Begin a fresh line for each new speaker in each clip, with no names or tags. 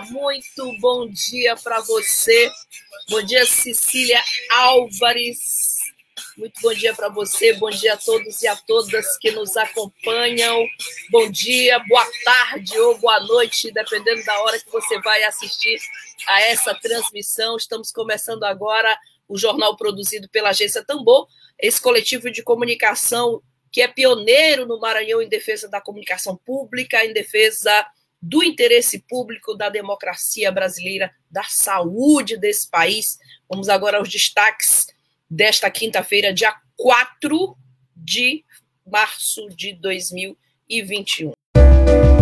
Muito bom dia para você. Bom dia, Cecília Álvares. Muito bom dia para você, bom dia a todos e a todas que nos acompanham. Bom dia, boa tarde ou boa noite, dependendo da hora que você vai assistir a essa transmissão. Estamos começando agora o jornal produzido pela Agência Tambor, esse coletivo de comunicação que é pioneiro no Maranhão em defesa da comunicação pública, em defesa do interesse público, da democracia brasileira, da saúde desse país. Vamos agora aos destaques desta quinta-feira, dia 4 de março de 2021.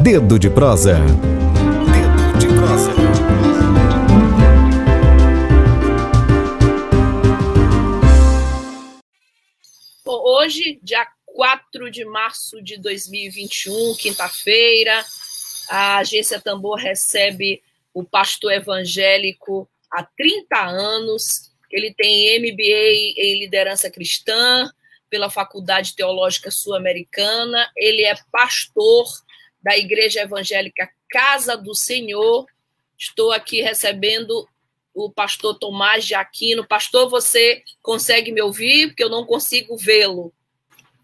Dedo de prosa. Dedo de prosa.
Bom, hoje, dia 4 de março de 2021, quinta-feira, a agência Tambor recebe o pastor evangélico há 30 anos, ele tem MBA em liderança cristã pela Faculdade Teológica Sul-Americana. Ele é pastor da Igreja Evangélica Casa do Senhor. Estou aqui recebendo o pastor Tomás de Aquino. Pastor, você consegue me ouvir? Porque eu não consigo vê-lo.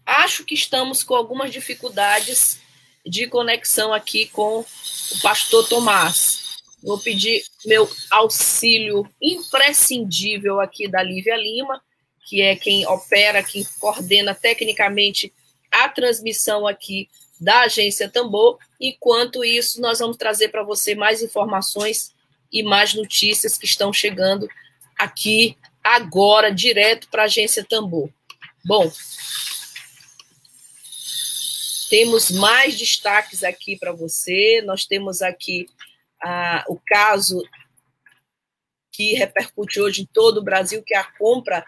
Acho que estamos com algumas dificuldades de conexão aqui com o pastor Tomás. Vou pedir meu auxílio imprescindível aqui da Lívia Lima, que é quem opera, quem coordena tecnicamente a transmissão aqui da agência Tambor. Enquanto isso, nós vamos trazer para você mais informações e mais notícias que estão chegando aqui agora, direto para a agência Tambor. Bom, temos mais destaques aqui para você. Nós temos aqui ah, o caso que repercute hoje em todo o Brasil, que é a compra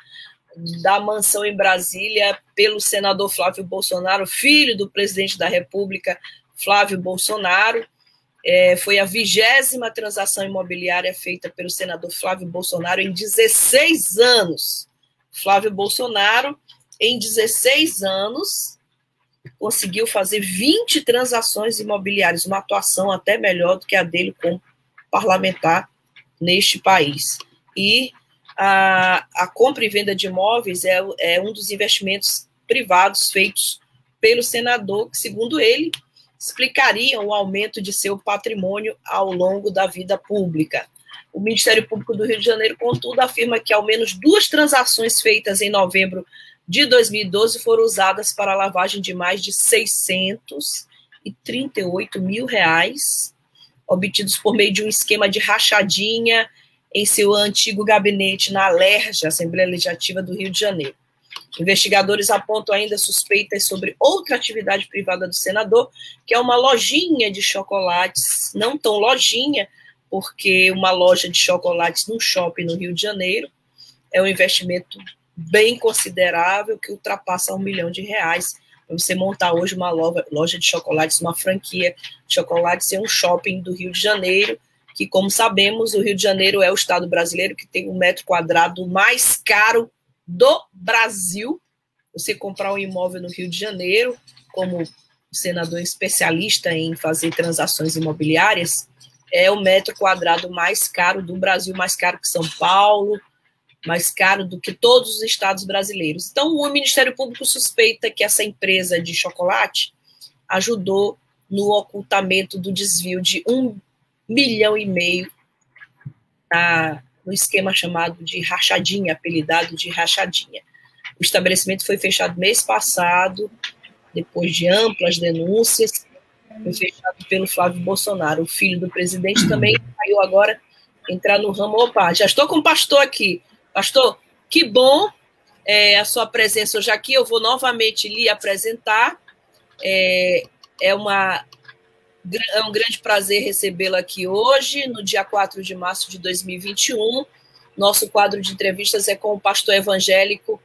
da mansão em Brasília pelo senador Flávio Bolsonaro, filho do presidente da República, Flávio Bolsonaro. É, foi a vigésima transação imobiliária feita pelo senador Flávio Bolsonaro em 16 anos. Flávio Bolsonaro, em 16 anos, conseguiu fazer 20 transações imobiliárias, uma atuação até melhor do que a dele como parlamentar neste país. E a, a compra e venda de imóveis é, é um dos investimentos privados feitos pelo senador, que, segundo ele, explicariam o aumento de seu patrimônio ao longo da vida pública. O Ministério Público do Rio de Janeiro, contudo, afirma que ao menos duas transações feitas em novembro de 2012 foram usadas para a lavagem de mais de 638 mil reais, obtidos por meio de um esquema de rachadinha em seu antigo gabinete na Alerj, Assembleia Legislativa do Rio de Janeiro. Investigadores apontam ainda suspeitas sobre outra atividade privada do senador, que é uma lojinha de chocolates, não tão lojinha, porque uma loja de chocolates num shopping no Rio de Janeiro é um investimento bem considerável que ultrapassa um milhão de reais para você montar hoje uma loja de chocolates, uma franquia de chocolates em um shopping do Rio de Janeiro, que, como sabemos, o Rio de Janeiro é o estado brasileiro que tem um metro quadrado mais caro do Brasil. Você comprar um imóvel no Rio de Janeiro, como senador especialista em fazer transações imobiliárias, é o metro quadrado mais caro do Brasil, mais caro que São Paulo, mais caro do que todos os estados brasileiros. Então, o Ministério Público suspeita que essa empresa de chocolate ajudou no ocultamento do desvio de um milhão e meio na, no esquema chamado de rachadinha, apelidado de rachadinha. O estabelecimento foi fechado mês passado, depois de amplas denúncias, foi fechado pelo Flávio Bolsonaro, o filho do presidente, também saiu agora entrar no ramo. Opa, já estou com o pastor aqui. Pastor, que bom é, a sua presença hoje aqui. Eu vou novamente lhe apresentar. É, é, uma, é um grande prazer recebê-lo aqui hoje, no dia 4 de março de 2021. Nosso quadro de entrevistas é com o pastor evangélico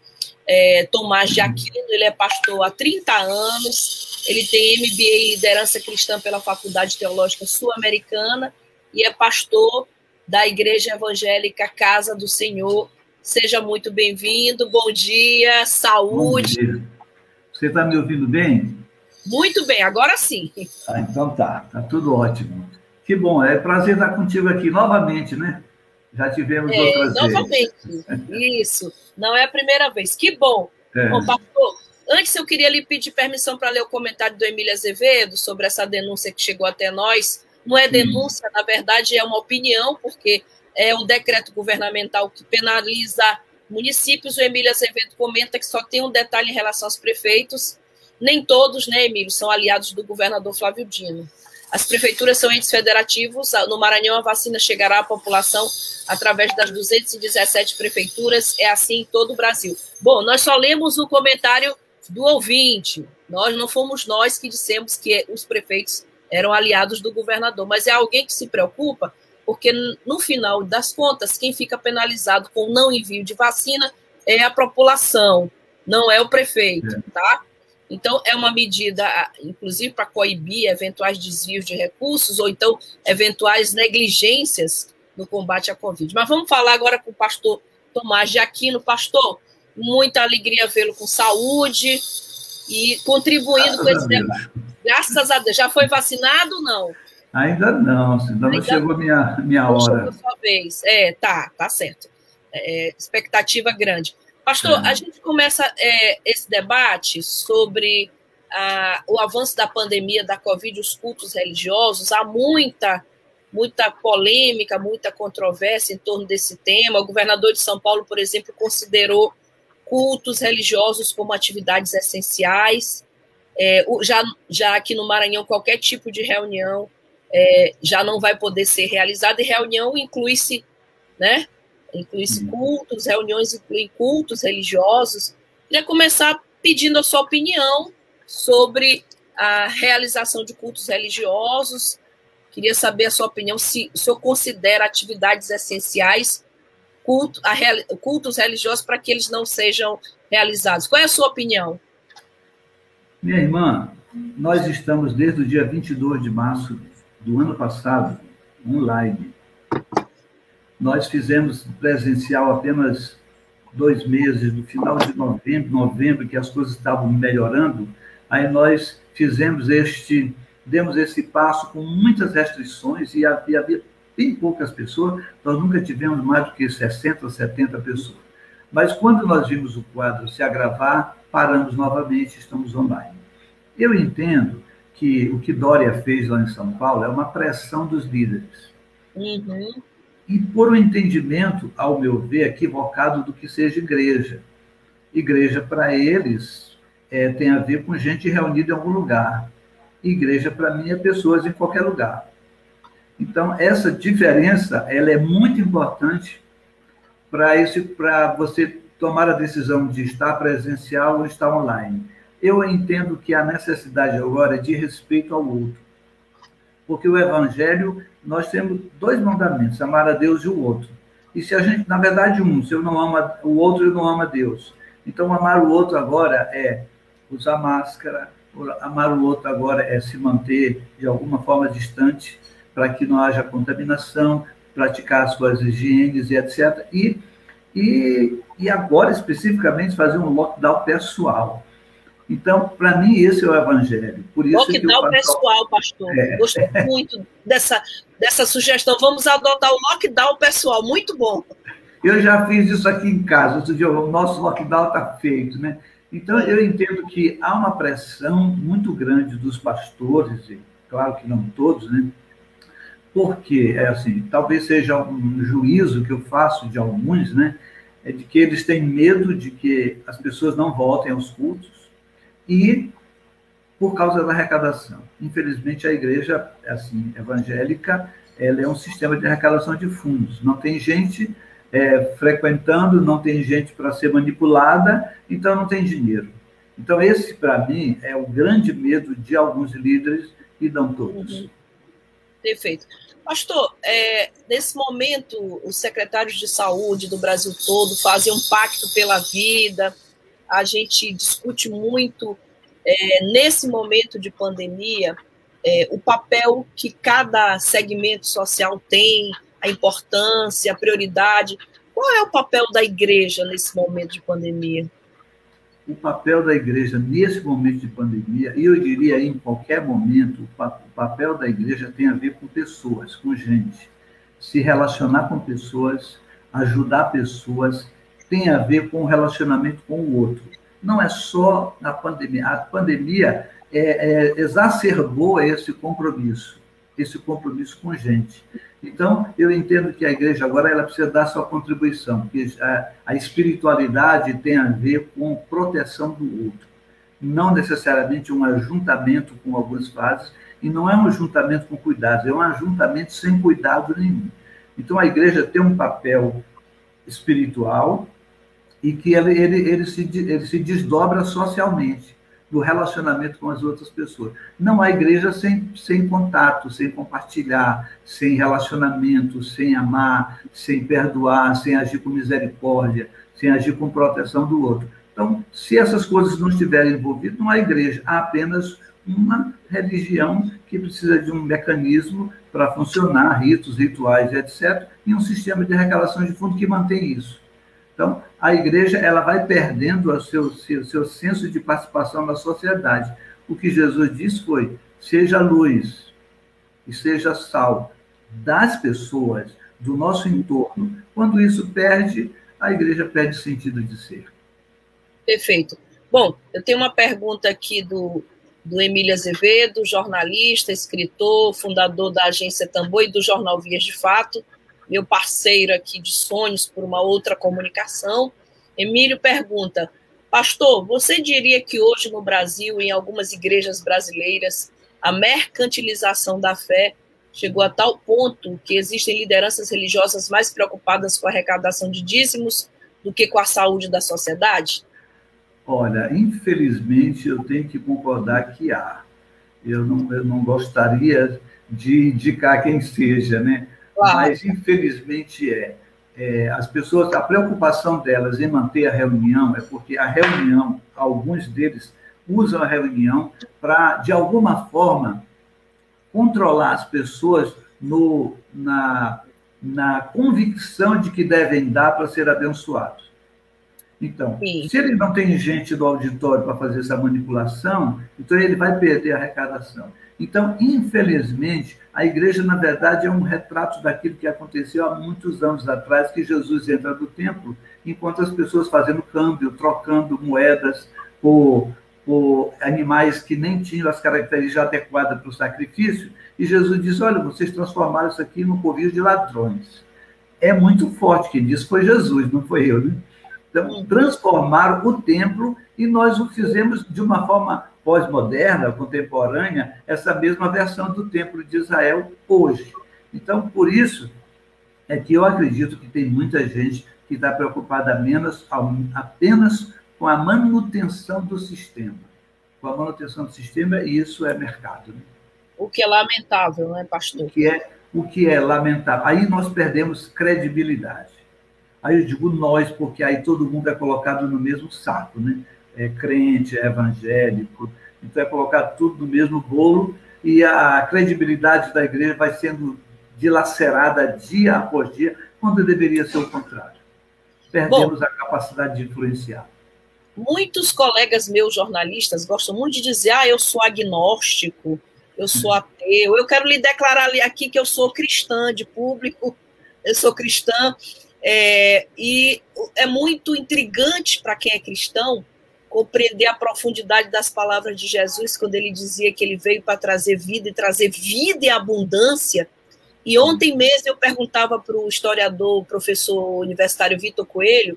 é, Tomás de Aquino, ele é pastor há 30 anos, ele tem MBA em Liderança Cristã pela Faculdade Teológica Sul-Americana e é pastor da Igreja Evangélica Casa do Senhor. Seja muito bem-vindo, bom dia, saúde. Bom dia.
Você está me ouvindo bem?
Muito bem, agora sim.
Ah, então tá, tá tudo ótimo. Que bom, é prazer estar contigo aqui novamente, né? Já tivemos é, outras
novamente. vezes. Novamente, isso. Não é a primeira vez. Que bom. É. Bom, pastor, antes eu queria lhe pedir permissão para ler o comentário do Emílio Azevedo sobre essa denúncia que chegou até nós. Não é denúncia, na verdade é uma opinião, porque é um decreto governamental que penaliza municípios. O Emílio Azevedo comenta que só tem um detalhe em relação aos prefeitos. Nem todos, né, Emílio, são aliados do governador Flávio Dino. As prefeituras são entes federativos. No Maranhão, a vacina chegará à população através das 217 prefeituras. É assim em todo o Brasil. Bom, nós só lemos o comentário do ouvinte. Nós não fomos nós que dissemos que os prefeitos eram aliados do governador, mas é alguém que se preocupa, porque no final das contas, quem fica penalizado com o não envio de vacina é a população, não é o prefeito, é. tá? Então, é uma medida, inclusive, para coibir eventuais desvios de recursos ou então eventuais negligências no combate à Covid. Mas vamos falar agora com o pastor Tomás de Aquino. Pastor, muita alegria vê-lo com saúde e contribuindo com esse debate. Graças a Deus. Já foi vacinado ou não?
Ainda não, ainda não chegou a minha, minha hora. Chegou a sua
vez. É, tá, tá certo. É, expectativa grande. Pastor, a gente começa é, esse debate sobre a, o avanço da pandemia da Covid, os cultos religiosos. Há muita, muita polêmica, muita controvérsia em torno desse tema. O governador de São Paulo, por exemplo, considerou cultos religiosos como atividades essenciais. É, já, já aqui no Maranhão, qualquer tipo de reunião é, já não vai poder ser realizada, e reunião inclui-se né, inclui cultos, reuniões incluem cultos religiosos. Queria começar pedindo a sua opinião sobre a realização de cultos religiosos. Queria saber a sua opinião, se o senhor considera atividades essenciais culto, a, cultos religiosos para que eles não sejam realizados. Qual é a sua opinião?
Minha irmã, nós estamos desde o dia 22 de março do ano passado online nós fizemos presencial apenas dois meses, no final de novembro, novembro, que as coisas estavam melhorando, aí nós fizemos este, demos esse passo com muitas restrições e havia, bem poucas pessoas, nós nunca tivemos mais do que 60 ou 70 pessoas. Mas quando nós vimos o quadro se agravar, paramos novamente, estamos online. Eu entendo que o que Dória fez lá em São Paulo é uma pressão dos líderes. Uhum e por um entendimento, ao meu ver, equivocado do que seja igreja. Igreja, para eles, é, tem a ver com gente reunida em algum lugar. Igreja, para mim, é pessoas em qualquer lugar. Então, essa diferença ela é muito importante para você tomar a decisão de estar presencial ou estar online. Eu entendo que a necessidade agora é de respeito ao outro. Porque o evangelho nós temos dois mandamentos, amar a Deus e o outro. E se a gente, na verdade, um, se eu não amo o outro, eu não amo a Deus. Então, amar o outro agora é usar máscara, amar o outro agora é se manter de alguma forma distante para que não haja contaminação, praticar as suas higienes e etc. E, e, e agora, especificamente, fazer um lockdown pessoal. Então, para mim, esse é o evangelho. Por isso
lockdown pessoal, pastor. É. Gostei muito dessa, dessa sugestão. Vamos adotar o lockdown pessoal. Muito bom.
Eu já fiz isso aqui em casa. Outro dia, o nosso lockdown está feito, né? Então, eu entendo que há uma pressão muito grande dos pastores, e claro que não todos, né? Porque, é assim, talvez seja um juízo que eu faço de alguns, né? É de que eles têm medo de que as pessoas não voltem aos cultos, e por causa da arrecadação. Infelizmente, a igreja assim, evangélica ela é um sistema de arrecadação de fundos. Não tem gente é, frequentando, não tem gente para ser manipulada, então não tem dinheiro. Então, esse, para mim, é o grande medo de alguns líderes e não todos. Uhum.
Perfeito. Pastor, é, nesse momento, os secretários de saúde do Brasil todo fazem um pacto pela vida. A gente discute muito, é, nesse momento de pandemia, é, o papel que cada segmento social tem, a importância, a prioridade. Qual é o papel da igreja nesse momento de pandemia?
O papel da igreja nesse momento de pandemia, e eu diria em qualquer momento, o papel da igreja tem a ver com pessoas, com gente. Se relacionar com pessoas, ajudar pessoas, tem a ver com o relacionamento com o outro. Não é só na pandemia. A pandemia é, é, exacerbou esse compromisso, esse compromisso com gente. Então, eu entendo que a igreja agora ela precisa dar sua contribuição, porque a, a espiritualidade tem a ver com proteção do outro, não necessariamente um ajuntamento com algumas fases, e não é um ajuntamento com cuidados, é um ajuntamento sem cuidado nenhum. Então, a igreja tem um papel espiritual e que ele, ele, ele, se, ele se desdobra socialmente do relacionamento com as outras pessoas. Não há igreja sem, sem contato, sem compartilhar, sem relacionamento, sem amar, sem perdoar, sem agir com misericórdia, sem agir com proteção do outro. Então, se essas coisas não estiverem envolvidas, não há igreja, há apenas uma religião que precisa de um mecanismo para funcionar, ritos, rituais, etc., e um sistema de arrecadação de fundo que mantém isso. Então, a igreja ela vai perdendo o seu, seu, seu senso de participação na sociedade. O que Jesus disse foi: seja luz e seja sal das pessoas, do nosso entorno. Quando isso perde, a igreja perde sentido de ser.
Perfeito. Bom, eu tenho uma pergunta aqui do, do Emílio Azevedo, jornalista, escritor, fundador da agência Tambor e do jornal Vias de Fato meu parceiro aqui de sonhos por uma outra comunicação. Emílio pergunta: Pastor, você diria que hoje no Brasil, em algumas igrejas brasileiras, a mercantilização da fé chegou a tal ponto que existem lideranças religiosas mais preocupadas com a arrecadação de dízimos do que com a saúde da sociedade?
Olha, infelizmente eu tenho que concordar que há. Eu não, eu não gostaria de indicar quem seja, né? Claro. Mas, infelizmente, é, é, as pessoas, a preocupação delas em manter a reunião é porque a reunião, alguns deles usam a reunião para, de alguma forma, controlar as pessoas no, na, na convicção de que devem dar para ser abençoados. Então, Sim. se ele não tem gente do auditório para fazer essa manipulação, então ele vai perder a arrecadação. Então, infelizmente, a igreja, na verdade, é um retrato daquilo que aconteceu há muitos anos atrás, que Jesus entra no templo, enquanto as pessoas fazendo câmbio, trocando moedas por, por animais que nem tinham as características adequadas para o sacrifício, e Jesus diz: Olha, vocês transformaram isso aqui num covil de ladrões. É muito forte, quem disse foi Jesus, não foi eu, né? Então, transformaram o templo e nós o fizemos de uma forma pós-moderna, contemporânea, essa mesma versão do Templo de Israel hoje. Então, por isso é que eu acredito que tem muita gente que está preocupada menos, apenas com a manutenção do sistema. Com a manutenção do sistema, e isso é mercado. Né?
O que é lamentável, não é, pastor?
O que é, o que é lamentável. Aí nós perdemos credibilidade. Aí eu digo nós, porque aí todo mundo é colocado no mesmo saco, né? É crente, é evangélico, então é colocar tudo no mesmo bolo e a credibilidade da igreja vai sendo dilacerada dia após dia, quando deveria ser o contrário. Perdemos Bom, a capacidade de influenciar.
Muitos colegas meus jornalistas gostam muito de dizer: ah, eu sou agnóstico, eu sou uhum. ateu, eu quero lhe declarar aqui que eu sou cristã de público, eu sou cristã. É, e é muito intrigante para quem é cristão compreender a profundidade das palavras de Jesus quando ele dizia que ele veio para trazer vida e trazer vida e abundância. E ontem mesmo eu perguntava para o historiador, professor universitário Vitor Coelho,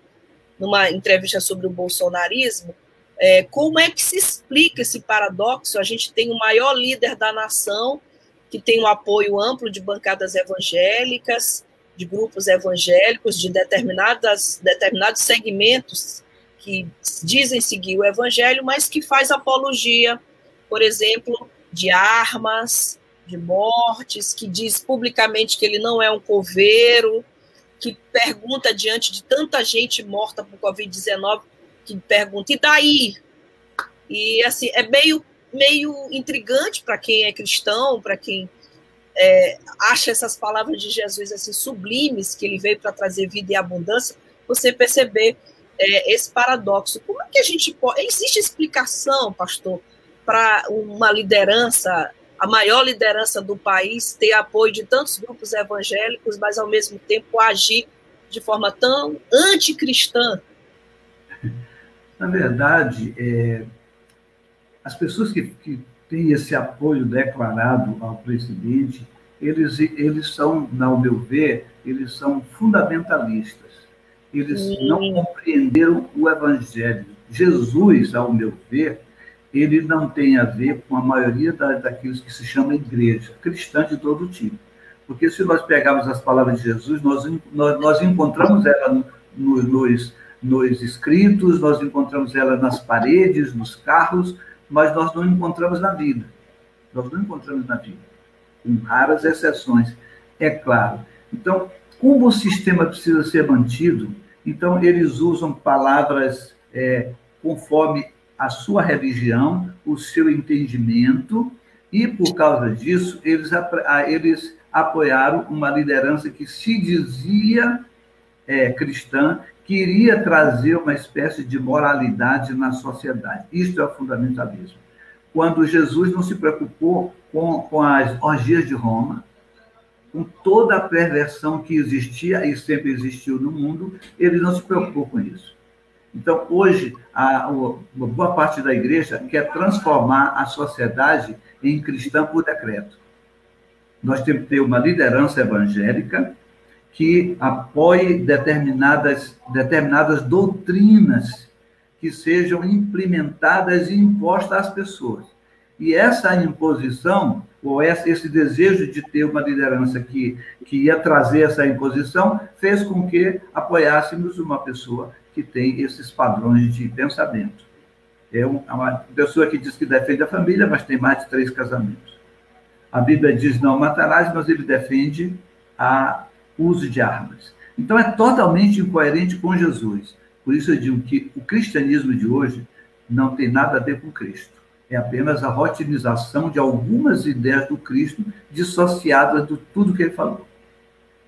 numa entrevista sobre o bolsonarismo, é, como é que se explica esse paradoxo? A gente tem o maior líder da nação, que tem um apoio amplo de bancadas evangélicas, de grupos evangélicos, de determinadas, determinados segmentos que dizem seguir o evangelho, mas que faz apologia, por exemplo, de armas, de mortes, que diz publicamente que ele não é um coveiro, que pergunta diante de tanta gente morta por Covid-19, que pergunta, e daí? E assim, é meio, meio intrigante para quem é cristão, para quem é, acha essas palavras de Jesus assim sublimes, que ele veio para trazer vida e abundância, você perceber é, esse paradoxo. Como é que a gente pode. Existe explicação, pastor, para uma liderança, a maior liderança do país, ter apoio de tantos grupos evangélicos, mas ao mesmo tempo agir de forma tão anticristã?
Na verdade, é, as pessoas que, que têm esse apoio declarado ao presidente, eles, eles são, ao meu ver, eles são fundamentalistas. Eles Sim. não compreenderam o evangelho. Jesus, ao meu ver, ele não tem a ver com a maioria da, daqueles que se chama igreja, cristã de todo tipo. Porque se nós pegarmos as palavras de Jesus, nós, nós, nós encontramos ela no, no, nos, nos escritos, nós encontramos ela nas paredes, nos carros, mas nós não encontramos na vida. Nós não encontramos na vida, com raras exceções, é claro. Então, como o sistema precisa ser mantido, então eles usam palavras é, conforme a sua religião, o seu entendimento, e por causa disso, eles, eles apoiaram uma liderança que se dizia é, cristã, que iria trazer uma espécie de moralidade na sociedade. Isto é o fundamentalismo. Quando Jesus não se preocupou com, com as orgias de Roma, com toda a perversão que existia e sempre existiu no mundo, ele não se preocupou com isso. Então, hoje, a, boa parte da igreja quer transformar a sociedade em cristã por decreto. Nós temos que ter uma liderança evangélica que apoie determinadas, determinadas doutrinas que sejam implementadas e impostas às pessoas. E essa imposição, ou esse desejo de ter uma liderança que, que ia trazer essa imposição, fez com que apoiássemos uma pessoa que tem esses padrões de pensamento. É, é uma pessoa que diz que defende a família, mas tem mais de três casamentos. A Bíblia diz não matarás, mas ele defende a uso de armas. Então é totalmente incoerente com Jesus. Por isso eu digo que o cristianismo de hoje não tem nada a ver com Cristo. É apenas a rotinização de algumas ideias do Cristo dissociadas de tudo que ele falou.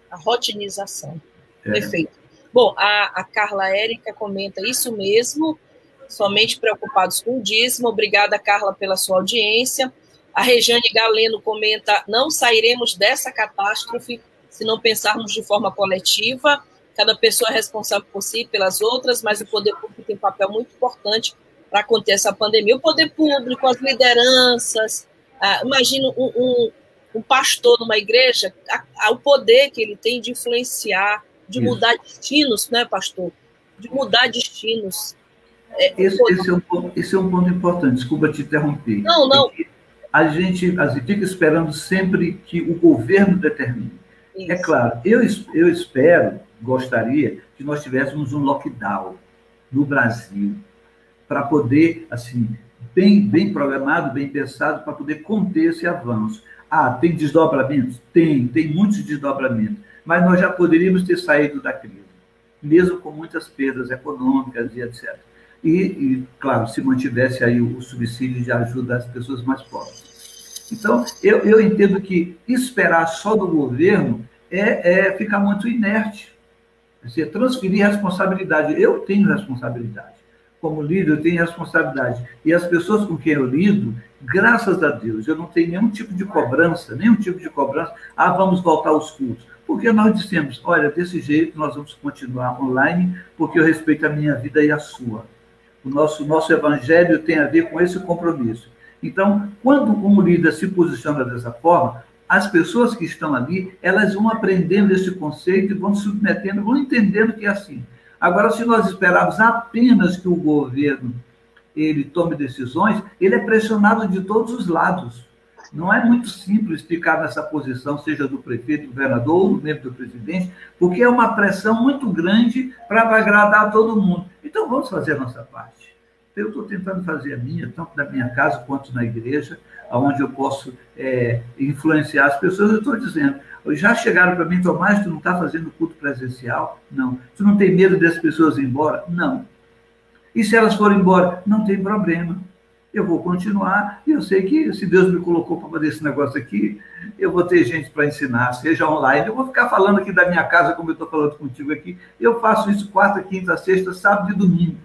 A rotinização. É. Perfeito. Bom, a, a Carla Érica comenta isso mesmo, somente preocupados com o dízimo. Obrigada, Carla, pela sua audiência. A Rejane Galeno comenta: não sairemos dessa catástrofe se não pensarmos de forma coletiva. Cada pessoa é responsável por si e pelas outras, mas o poder público tem um papel muito importante para conter essa pandemia. O poder público, as lideranças, ah, imagina um, um, um, pastor numa igreja, a, a, o poder que ele tem de influenciar, de Isso. mudar destinos, né, pastor? De mudar destinos.
É, esse, esse, é um ponto, esse é um ponto importante, desculpa te interromper.
Não, não.
A gente, a gente fica esperando sempre que o governo determine. É Isso. É claro, eu, eu espero, gostaria, que nós tivéssemos um lockdown no Brasil, para poder, assim, bem, bem programado, bem pensado, para poder conter esse avanço. Ah, tem desdobramentos? Tem, tem muitos desdobramentos. Mas nós já poderíamos ter saído da crise, mesmo com muitas perdas econômicas e etc. E, e claro, se mantivesse aí o, subsídio de ajuda às pessoas mais pobres. Então, eu, eu entendo que esperar só do governo é, é ficar muito inerte. Você transferir responsabilidade. Eu tenho responsabilidade. Como líder, eu tenho responsabilidade. E as pessoas com quem eu lido, graças a Deus, eu não tenho nenhum tipo de cobrança, nenhum tipo de cobrança. Ah, vamos voltar aos cultos. Porque nós dissemos, olha, desse jeito nós vamos continuar online, porque eu respeito a minha vida e a sua. O nosso, nosso evangelho tem a ver com esse compromisso. Então, quando um líder se posiciona dessa forma, as pessoas que estão ali, elas vão aprendendo esse conceito e vão se submetendo, vão entendendo que é assim. Agora, se nós esperarmos apenas que o governo ele tome decisões, ele é pressionado de todos os lados. Não é muito simples ficar nessa posição, seja do prefeito, do governador ou membro do presidente, porque é uma pressão muito grande para agradar todo mundo. Então, vamos fazer a nossa parte. Eu estou tentando fazer a minha, tanto na minha casa quanto na igreja, onde eu posso é, influenciar as pessoas. Eu estou dizendo, já chegaram para mim, Tomás, tu não está fazendo culto presencial? Não. Tu não tem medo das pessoas ir embora? Não. E se elas forem embora? Não tem problema. Eu vou continuar e eu sei que se Deus me colocou para fazer esse negócio aqui, eu vou ter gente para ensinar, seja online. Eu vou ficar falando aqui da minha casa, como eu estou falando contigo aqui. Eu faço isso quarta, quinta, sexta, sábado e domingo.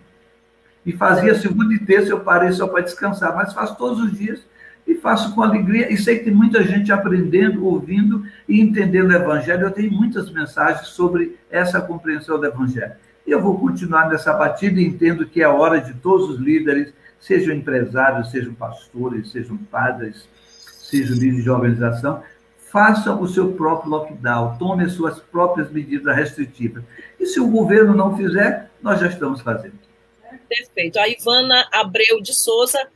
E fazia segunda e terça, eu parei só para descansar, mas faço todos os dias e faço com alegria. E sei que tem muita gente aprendendo, ouvindo e entendendo o Evangelho. Eu tenho muitas mensagens sobre essa compreensão do Evangelho. E eu vou continuar nessa batida e entendo que é hora de todos os líderes, sejam empresários, sejam pastores, sejam padres, sejam líderes de organização, façam o seu próprio lockdown, tomem as suas próprias medidas restritivas. E se o governo não fizer, nós já estamos fazendo.
Perfeito. A Ivana Abreu de Souza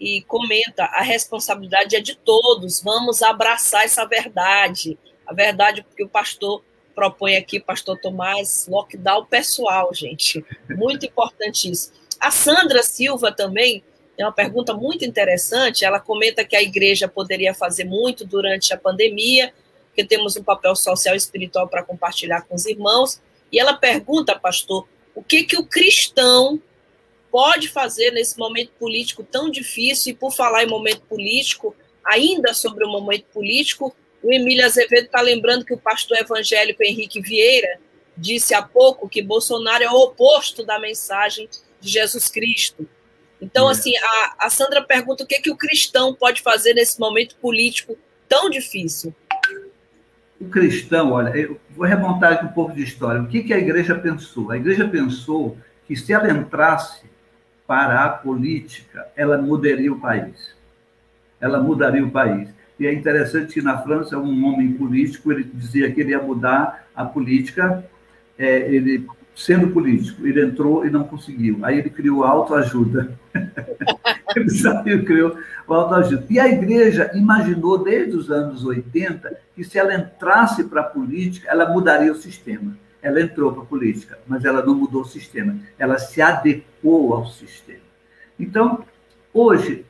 e comenta: a responsabilidade é de todos, vamos abraçar essa verdade. A verdade, porque o pastor propõe aqui, pastor Tomás, lockdown pessoal, gente. Muito importante isso. A Sandra Silva também tem uma pergunta muito interessante. Ela comenta que a igreja poderia fazer muito durante a pandemia, que temos um papel social e espiritual para compartilhar com os irmãos. E ela pergunta, pastor, o que que o cristão pode fazer nesse momento político tão difícil, e por falar em momento político, ainda sobre o momento político, o Emílio Azevedo está lembrando que o pastor evangélico Henrique Vieira disse há pouco que Bolsonaro é o oposto da mensagem de Jesus Cristo. Então, é. assim, a, a, Sandra pergunta o que, que o cristão pode fazer nesse momento político tão difícil.
O cristão, olha, eu vou remontar aqui um pouco de história. O que, que a igreja pensou? A igreja pensou que se ela entrasse para a política, ela mudaria o país. Ela mudaria o país. E é interessante que na França, um homem político, ele dizia que ele ia mudar a política, é, ele sendo político, ele entrou e não conseguiu. Aí ele criou a autoajuda. ele saiu e criou a autoajuda. E a igreja imaginou desde os anos 80 que se ela entrasse para a política, ela mudaria o sistema ela entrou para a política, mas ela não mudou o sistema, ela se adequou ao sistema. Então, hoje,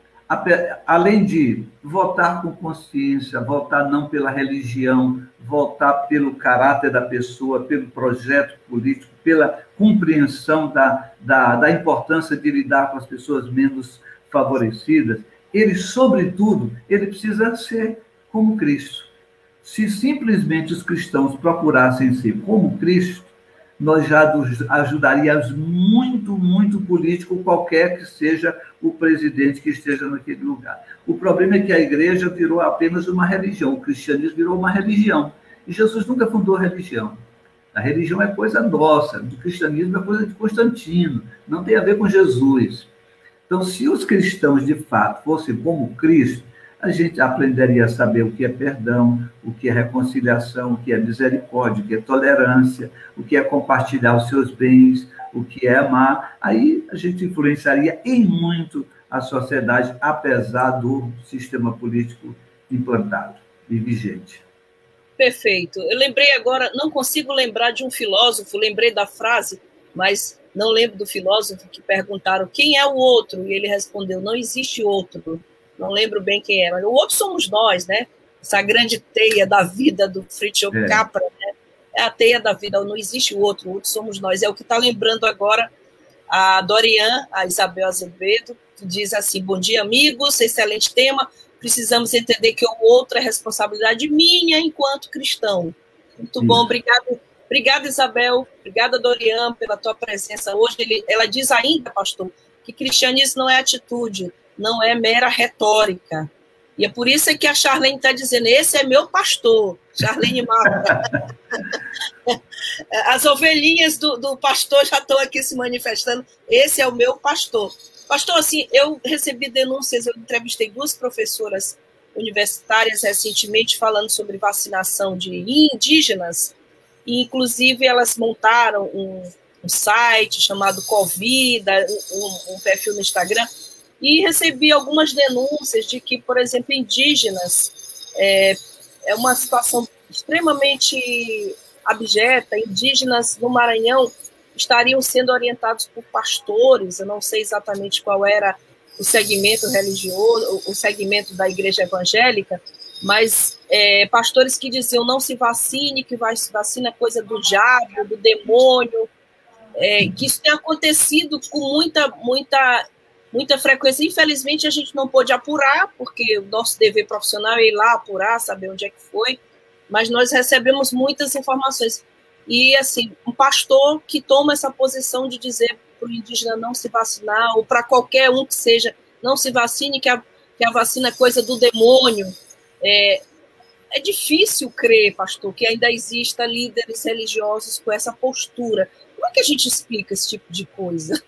além de votar com consciência, votar não pela religião, votar pelo caráter da pessoa, pelo projeto político, pela compreensão da, da, da importância de lidar com as pessoas menos favorecidas, ele, sobretudo, ele precisa ser como Cristo. Se simplesmente os cristãos procurassem ser como Cristo, nós já ajudaríamos muito, muito político, qualquer que seja o presidente que esteja naquele lugar. O problema é que a igreja virou apenas uma religião, o cristianismo virou uma religião. E Jesus nunca fundou religião. A religião é coisa nossa, o cristianismo é coisa de Constantino, não tem a ver com Jesus. Então, se os cristãos de fato fossem como Cristo, a gente aprenderia a saber o que é perdão, o que é reconciliação, o que é misericórdia, o que é tolerância, o que é compartilhar os seus bens, o que é amar. Aí a gente influenciaria em muito a sociedade, apesar do sistema político implantado e vigente.
Perfeito. Eu lembrei agora, não consigo lembrar de um filósofo, lembrei da frase, mas não lembro do filósofo que perguntaram quem é o outro, e ele respondeu: não existe outro não lembro bem quem era. O outro somos nós, né? Essa grande teia da vida do Fritjof é. Capra, né? É a teia da vida, não existe o outro, o outro somos nós. É o que está lembrando agora a Dorian, a Isabel Azevedo, que diz assim: Bom dia, amigos, excelente tema. Precisamos entender que o outro é responsabilidade minha enquanto cristão. Muito Sim. bom, obrigado. Obrigada, Isabel. Obrigada, Dorian, pela tua presença hoje. Ele, ela diz ainda, pastor, que cristianismo não é atitude, não é mera retórica. E é por isso que a Charlene está dizendo: esse é meu pastor, Charlene Marta. As ovelhinhas do, do pastor já estão aqui se manifestando. Esse é o meu pastor. Pastor, assim, eu recebi denúncias, eu entrevistei duas professoras universitárias recentemente falando sobre vacinação de indígenas, e inclusive elas montaram um, um site chamado Covida, um, um perfil no Instagram, e recebi algumas denúncias de que, por exemplo, indígenas é, é uma situação extremamente abjeta. Indígenas no Maranhão estariam sendo orientados por pastores, eu não sei exatamente qual era o segmento religioso, o segmento da igreja evangélica, mas é, pastores que diziam não se vacine, que vacina é coisa do diabo, do demônio, é, que isso tem acontecido com muita, muita, muita frequência. Infelizmente, a gente não pôde apurar, porque o nosso dever profissional é ir lá apurar, saber onde é que foi, mas nós recebemos muitas informações. E, assim, um pastor que toma essa posição de dizer para o indígena não se vacinar, ou para qualquer um que seja, não se vacine, que a, que a vacina é coisa do demônio. É, é difícil crer, pastor, que ainda exista líderes religiosos com essa postura. Como é que a gente explica esse tipo de coisa?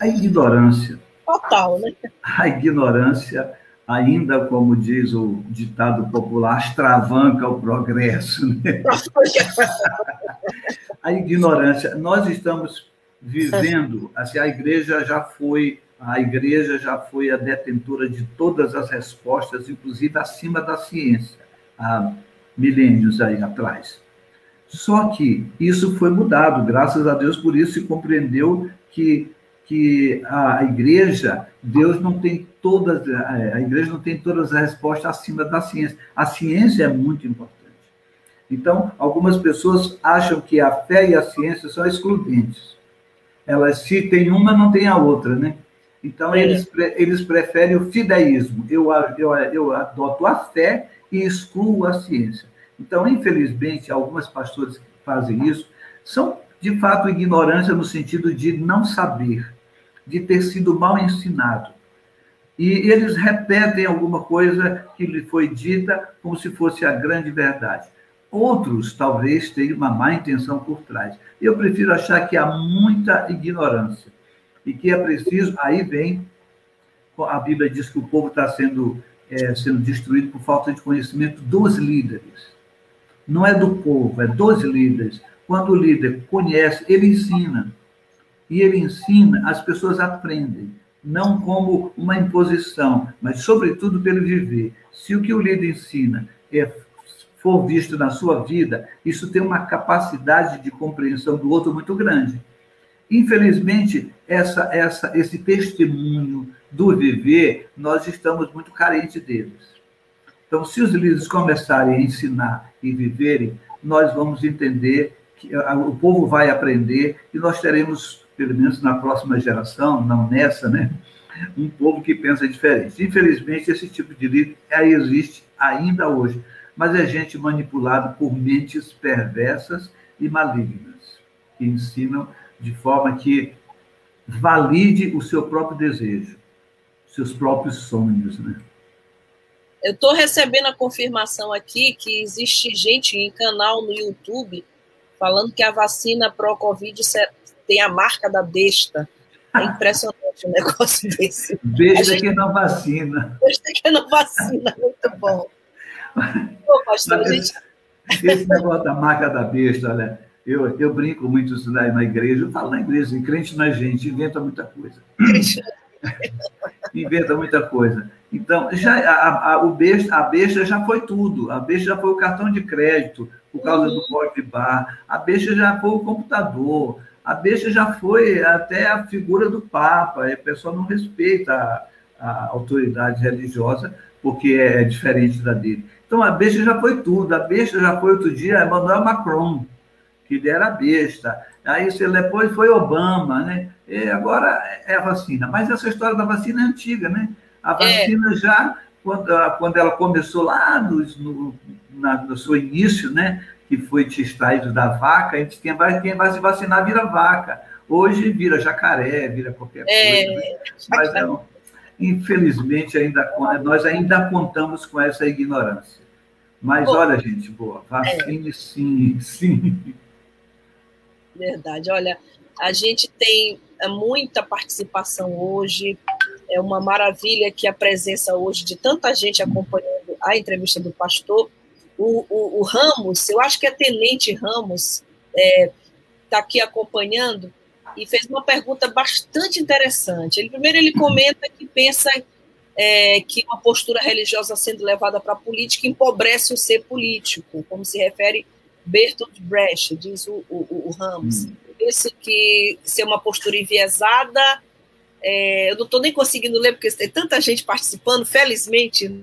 A ignorância.
Total, né?
A ignorância, ainda como diz o ditado popular, extravanca o progresso. Né? a ignorância. Nós estamos vivendo, assim, a igreja já foi a igreja já foi a detentora de todas as respostas, inclusive acima da ciência, há milênios aí atrás. Só que isso foi mudado, graças a Deus, por isso se compreendeu que, que a igreja, Deus não tem todas, a igreja não tem todas as respostas acima da ciência. A ciência é muito importante. Então, algumas pessoas acham que a fé e a ciência são excludentes. Elas, se tem uma, não tem a outra, né? Então, é. eles, eles preferem o fideísmo. Eu, eu, eu adoto a fé e excluo a ciência. Então, infelizmente, algumas pastores que fazem isso são, de fato, ignorância no sentido de não saber, de ter sido mal ensinado. E eles repetem alguma coisa que lhe foi dita como se fosse a grande verdade. Outros, talvez, tenham uma má intenção por trás. Eu prefiro achar que há muita ignorância e que é preciso. Aí vem, a Bíblia diz que o povo está sendo, é, sendo destruído por falta de conhecimento dos líderes. Não é do povo, é dos líderes. Quando o líder conhece, ele ensina. E ele ensina, as pessoas aprendem. Não como uma imposição, mas, sobretudo, pelo viver. Se o que o líder ensina é, for visto na sua vida, isso tem uma capacidade de compreensão do outro muito grande. Infelizmente, essa, essa, esse testemunho do viver, nós estamos muito carentes deles. Então, se os líderes começarem a ensinar e viverem, nós vamos entender que o povo vai aprender e nós teremos, pelo menos na próxima geração, não nessa, né? Um povo que pensa diferente. Infelizmente, esse tipo de líder existe ainda hoje, mas é gente manipulada por mentes perversas e malignas, que ensinam de forma que valide o seu próprio desejo, seus próprios sonhos, né?
Eu estou recebendo a confirmação aqui que existe gente em canal no YouTube falando que a vacina pró-Covid tem a marca da besta. É impressionante um negócio desse.
Besta gente... que não vacina.
Besta que não vacina, muito bom. Pô, pastor,
gente... Esse negócio da marca da besta, olha, eu, eu brinco muito na, na igreja, eu falo na igreja, crente na gente, inventa muita coisa. inventa muita coisa. Então, já a, a, o besta, a besta já foi tudo. A besta já foi o cartão de crédito, por causa do código de bar. A besta já foi o computador. A besta já foi até a figura do Papa. a pessoa não respeita a, a autoridade religiosa, porque é, é diferente da dele. Então, a besta já foi tudo. A besta já foi outro dia Emmanuel Macron que ele era besta. Aí depois foi Obama, né? E agora é a vacina. Mas essa história da vacina é antiga, né? A é. vacina é. já, quando, quando ela começou lá no, no, na, no seu início, né? Que foi te extraído da vaca, a gente, quem, vai, quem vai se vacinar vira vaca. Hoje vira jacaré, vira qualquer é. coisa. Né? Mas não, infelizmente ainda nós ainda contamos com essa ignorância. Mas olha, gente, boa, vacine é. sim, sim.
Verdade. Olha, a gente tem é, muita participação hoje. É uma maravilha que a presença hoje de tanta gente acompanhando a entrevista do pastor. O, o, o Ramos, eu acho que é Tenente Ramos, está é, tá aqui acompanhando e fez uma pergunta bastante interessante. Ele, primeiro, ele comenta que pensa é, que uma postura religiosa sendo levada para a política empobrece o ser político, como se refere Bertolt Brecht, diz o, o, o Ramos. Hum. penso que ser uma postura enviesada, é, eu não estou nem conseguindo ler, porque tem tanta gente participando, felizmente.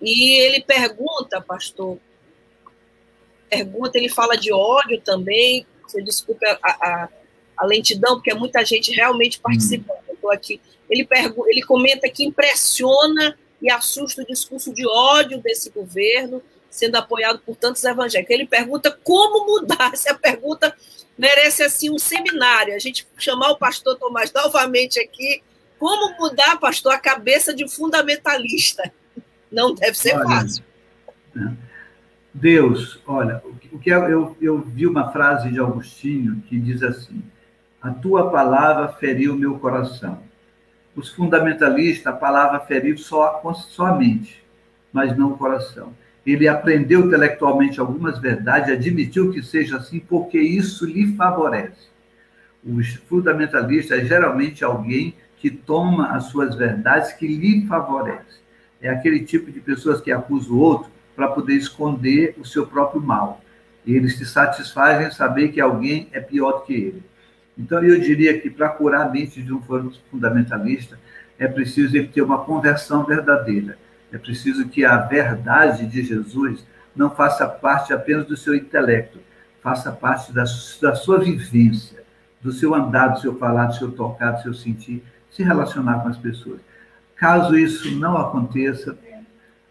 E ele pergunta, pastor, pergunta, ele fala de ódio também, você desculpe a, a, a lentidão, porque é muita gente realmente participando. Eu estou aqui. Ele, ele comenta que impressiona e assusta o discurso de ódio desse governo, sendo apoiado por tantos evangélicos. Ele pergunta como mudar. Essa pergunta merece assim um seminário. A gente chamar o pastor Tomás novamente aqui. Como mudar, pastor, a cabeça de fundamentalista? Não deve ser olha, fácil.
É. Deus, olha, o que eu, eu, eu vi uma frase de Agostinho que diz assim: A tua palavra feriu meu coração. Os fundamentalistas, a palavra feriu só, só a mente, mas não o coração ele aprendeu intelectualmente algumas verdades, admitiu que seja assim, porque isso lhe favorece. O fundamentalista é geralmente alguém que toma as suas verdades que lhe favorece. É aquele tipo de pessoas que acusa o outro para poder esconder o seu próprio mal. E eles se satisfazem em saber que alguém é pior do que ele. Então, eu diria que para curar a mente de um fundamentalista, é preciso ele ter uma conversão verdadeira é preciso que a verdade de Jesus não faça parte apenas do seu intelecto, faça parte da, da sua vivência, do seu andar, do seu falar, do seu tocar, do seu sentir, se relacionar com as pessoas. Caso isso não aconteça,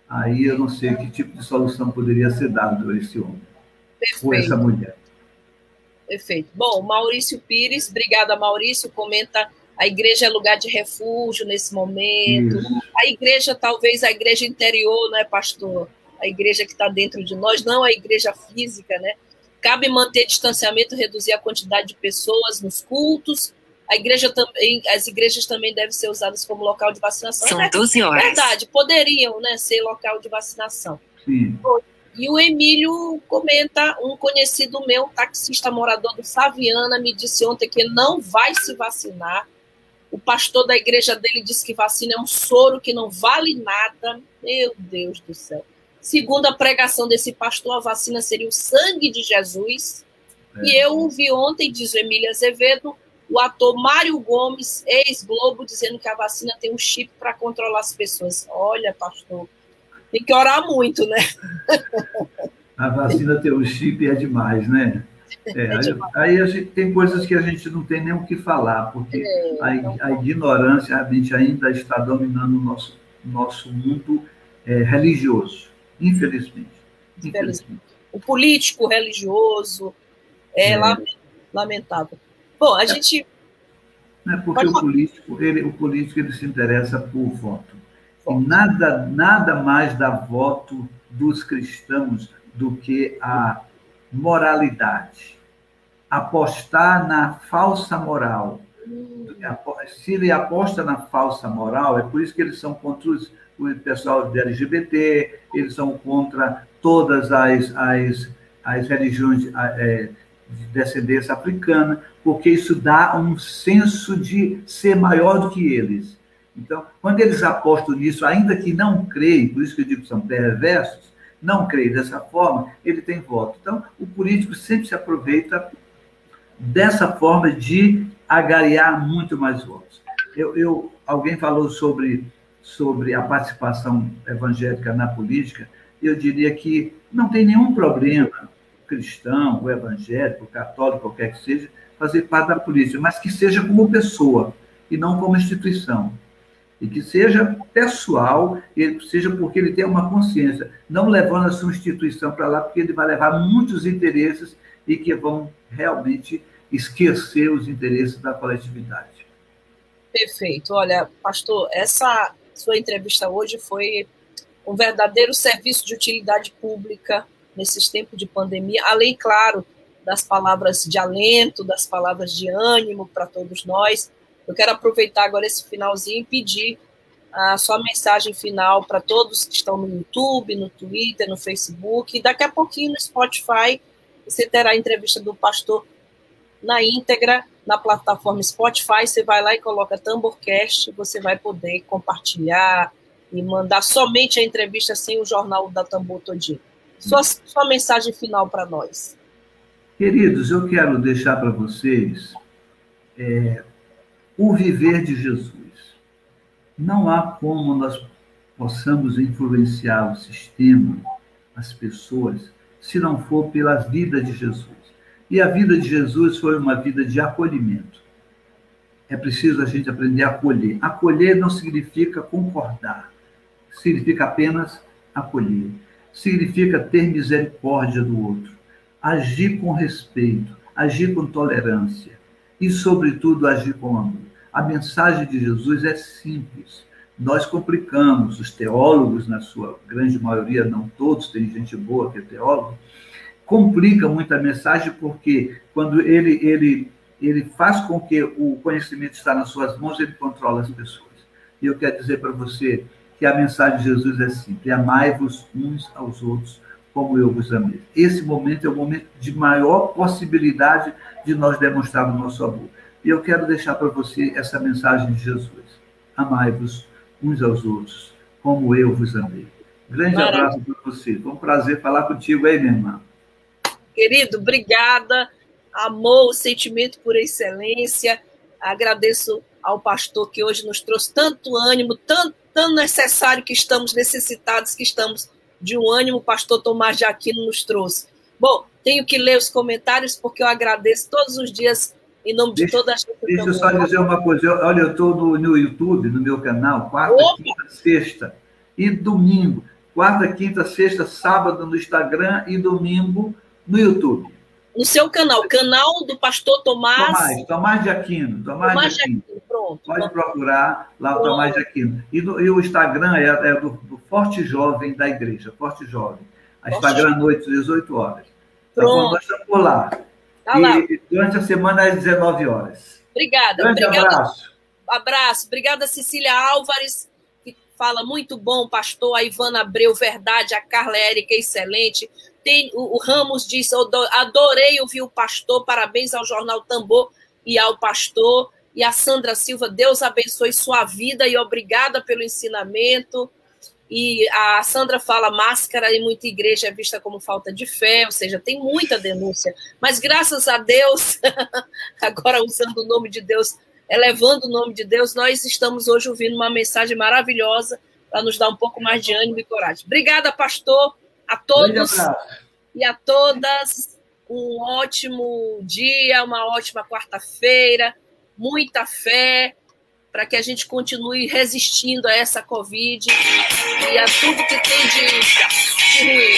aí eu não sei que tipo de solução poderia ser dado a esse homem Perfeito. ou essa mulher.
Perfeito. Bom, Maurício Pires, obrigada, Maurício, comenta a igreja é lugar de refúgio nesse momento. Isso. A igreja, talvez a igreja interior, não é, pastor? A igreja que está dentro de nós, não a igreja física, né? Cabe manter distanciamento, reduzir a quantidade de pessoas nos cultos. A igreja também, as igrejas também devem ser usadas como local de vacinação.
São 12 horas.
Verdade, poderiam, né, ser local de vacinação.
Sim.
E o Emílio comenta, um conhecido meu, taxista morador do Saviana, me disse ontem que não vai se vacinar o pastor da igreja dele disse que vacina é um soro que não vale nada. Meu Deus do céu. Segundo a pregação desse pastor, a vacina seria o sangue de Jesus. É. E eu ouvi ontem, diz o Emília Azevedo, o ator Mário Gomes, ex-Globo, dizendo que a vacina tem um chip para controlar as pessoas. Olha, pastor, tem que orar muito, né?
A vacina ter um chip é demais, né? É, é aí, aí, a gente tem coisas que a gente não tem nem o que falar, porque é, a, então a, ignorância a gente ainda está dominando o nosso, nosso mundo é, religioso, infelizmente.
infelizmente. O político religioso é, é. lamentável. Bom, a gente.
É porque o político, ele, o político ele se interessa por voto. E nada, nada mais dá voto dos cristãos do que a moralidade. Apostar na falsa moral. Se ele aposta na falsa moral, é por isso que eles são contra os, o pessoal de LGBT, eles são contra todas as, as, as religiões é, de descendência africana, porque isso dá um senso de ser maior do que eles. Então, quando eles apostam nisso, ainda que não creem, por isso que eu digo que são perversos, não creio dessa forma, ele tem voto. Então, o político sempre se aproveita dessa forma de agariar muito mais votos. Eu, eu, alguém falou sobre, sobre a participação evangélica na política, eu diria que não tem nenhum problema cristão, ou evangélico, católico, qualquer que seja, fazer parte da política, mas que seja como pessoa e não como instituição e que seja pessoal, ele seja porque ele tem uma consciência, não levando a sua instituição para lá, porque ele vai levar muitos interesses e que vão realmente esquecer os interesses da coletividade.
Perfeito. Olha, pastor, essa sua entrevista hoje foi um verdadeiro serviço de utilidade pública nesses tempos de pandemia, além, claro, das palavras de alento, das palavras de ânimo para todos nós eu quero aproveitar agora esse finalzinho e pedir a sua mensagem final para todos que estão no YouTube, no Twitter, no Facebook. E daqui a pouquinho no Spotify você terá a entrevista do pastor na íntegra na plataforma Spotify. Você vai lá e coloca Tamborcast, você vai poder compartilhar e mandar somente a entrevista sem o jornal da Tambor todinho. Sua, sua mensagem final para nós.
Queridos, eu quero deixar para vocês é, o viver de Jesus. Não há como nós possamos influenciar o sistema, as pessoas, se não for pela vida de Jesus. E a vida de Jesus foi uma vida de acolhimento. É preciso a gente aprender a acolher. Acolher não significa concordar, significa apenas acolher. Significa ter misericórdia do outro, agir com respeito, agir com tolerância e, sobretudo, agir com amor. A mensagem de Jesus é simples. Nós complicamos, os teólogos, na sua grande maioria, não todos, tem gente boa que é teólogo, complica muito a mensagem porque quando ele, ele, ele faz com que o conhecimento está nas suas mãos, ele controla as pessoas. E eu quero dizer para você que a mensagem de Jesus é simples: amai-vos uns aos outros como eu vos amei. Esse momento é o momento de maior possibilidade de nós demonstrarmos o nosso amor. E eu quero deixar para você essa mensagem de Jesus: amai-vos uns aos outros como eu vos amei. Grande Maravilha. abraço para você. Foi um prazer falar contigo aí, minha irmã.
Querido, obrigada. Amor, o sentimento por excelência. Agradeço ao pastor que hoje nos trouxe tanto ânimo, tanto, tão necessário que estamos necessitados, que estamos de um ânimo, o pastor Tomás de Aquino nos trouxe. Bom, tenho que ler os comentários porque eu agradeço todos os dias em nome de
deixa,
toda a
gente. Deixa eu só dizer uma coisa. Eu, olha, eu estou no, no YouTube, no meu canal, quarta, Opa! quinta, sexta e domingo. Quarta, quinta, sexta, sábado no Instagram e domingo no YouTube.
No seu canal, canal do pastor Tomás.
Tomás, Tomás de Aquino. Tomás, Tomás de Aquino. Aquino. Pronto. Pode procurar lá o Tomás de Aquino. E, do, e o Instagram é, é do, do, Forte Jovem da Igreja, Forte Jovem. A Instagram à noite, 18 horas. Pronto. Então, nós estamos por lá. Tá e lá. durante a semana, às 19 horas.
Obrigada.
Grande
obrigada.
abraço.
Abraço. Obrigada, Cecília Álvares fala muito bom, pastor, a Ivana Abreu, verdade, a Carla Érica, excelente. Tem, o, o Ramos disse, adorei ouvir o pastor, parabéns ao Jornal Tambor e ao pastor. E a Sandra Silva, Deus abençoe sua vida e obrigada pelo ensinamento. E a Sandra fala: máscara em muita igreja é vista como falta de fé, ou seja, tem muita denúncia. Mas graças a Deus, agora usando o nome de Deus, elevando o nome de Deus, nós estamos hoje ouvindo uma mensagem maravilhosa para nos dar um pouco mais de ânimo e coragem. Obrigada, pastor, a todos e a todas. Um ótimo dia, uma ótima quarta-feira, muita fé para que a gente continue resistindo a essa Covid e a tudo que tem de, de ruim.